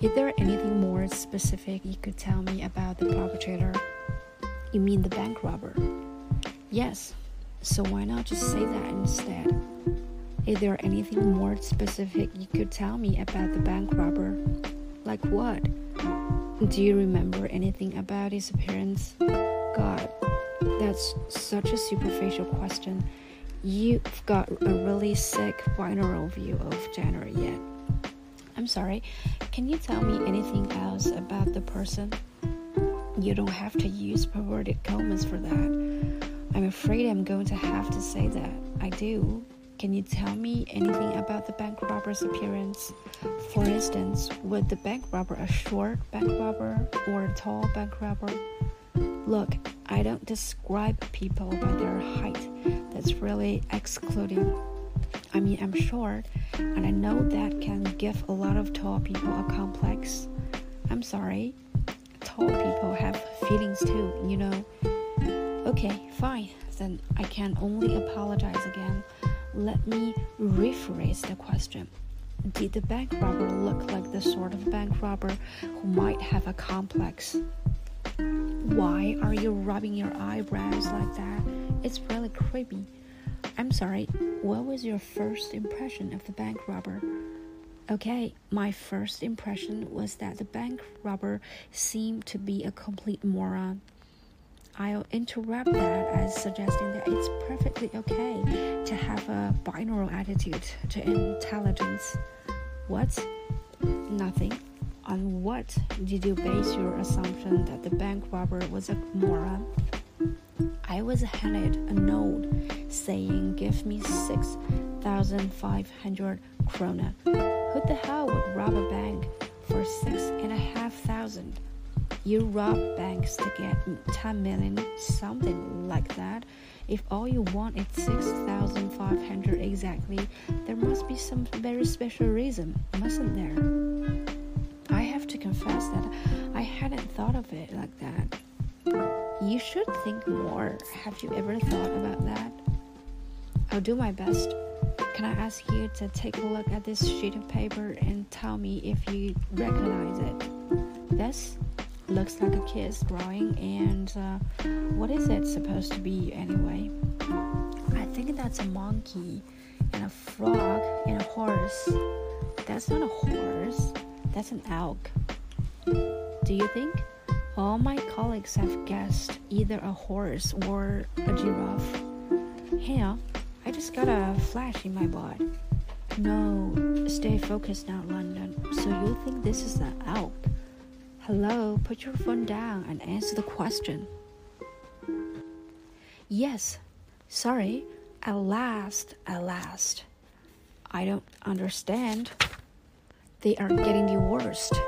Is there anything more specific you could tell me about the perpetrator? You mean the bank robber? Yes. So why not just say that instead? Is there anything more specific you could tell me about the bank robber? Like what? Do you remember anything about his appearance? God, that's such a superficial question. You've got a really sick binary view of January yet. I'm sorry, can you tell me anything else about the person? You don't have to use perverted comments for that. I'm afraid I'm going to have to say that. I do. Can you tell me anything about the bank robber's appearance? For instance, was the bank robber a short bank robber or a tall bank robber? Look, I don't describe people by their height. That's really excluding. I mean, I'm short, and I know that can give a lot of tall people a complex. I'm sorry. Tall people have feelings too, you know. Okay, fine. Then I can only apologize again. Let me rephrase the question. Did the bank robber look like the sort of bank robber who might have a complex? Why are you rubbing your eyebrows like that? It's really creepy. I'm sorry, what was your first impression of the bank robber? Okay, my first impression was that the bank robber seemed to be a complete moron. I'll interrupt that as suggesting that it's perfectly okay to have a binary attitude to intelligence. What? Nothing. On what did you base your assumption that the bank robber was a moron? I was handed a note saying, Give me 6,500 krona. Who the hell would rob a bank for six and a half thousand? You rob banks to get 10 million, something like that. If all you want is 6,500 exactly, there must be some very special reason, mustn't there? I have to confess that I hadn't thought of it like that. You should think more. Have you ever thought about that? I'll do my best. Can I ask you to take a look at this sheet of paper and tell me if you recognize it? This looks like a kid's drawing, and uh, what is it supposed to be anyway? I think that's a monkey, and a frog, and a horse. That's not a horse, that's an elk. Do you think? All my colleagues have guessed either a horse or a giraffe. Hey, I just got a flash in my butt. No, stay focused now, London. So you think this is an elk? Hello, put your phone down and answer the question. Yes, sorry, at last, at last. I don't understand. They are getting worst.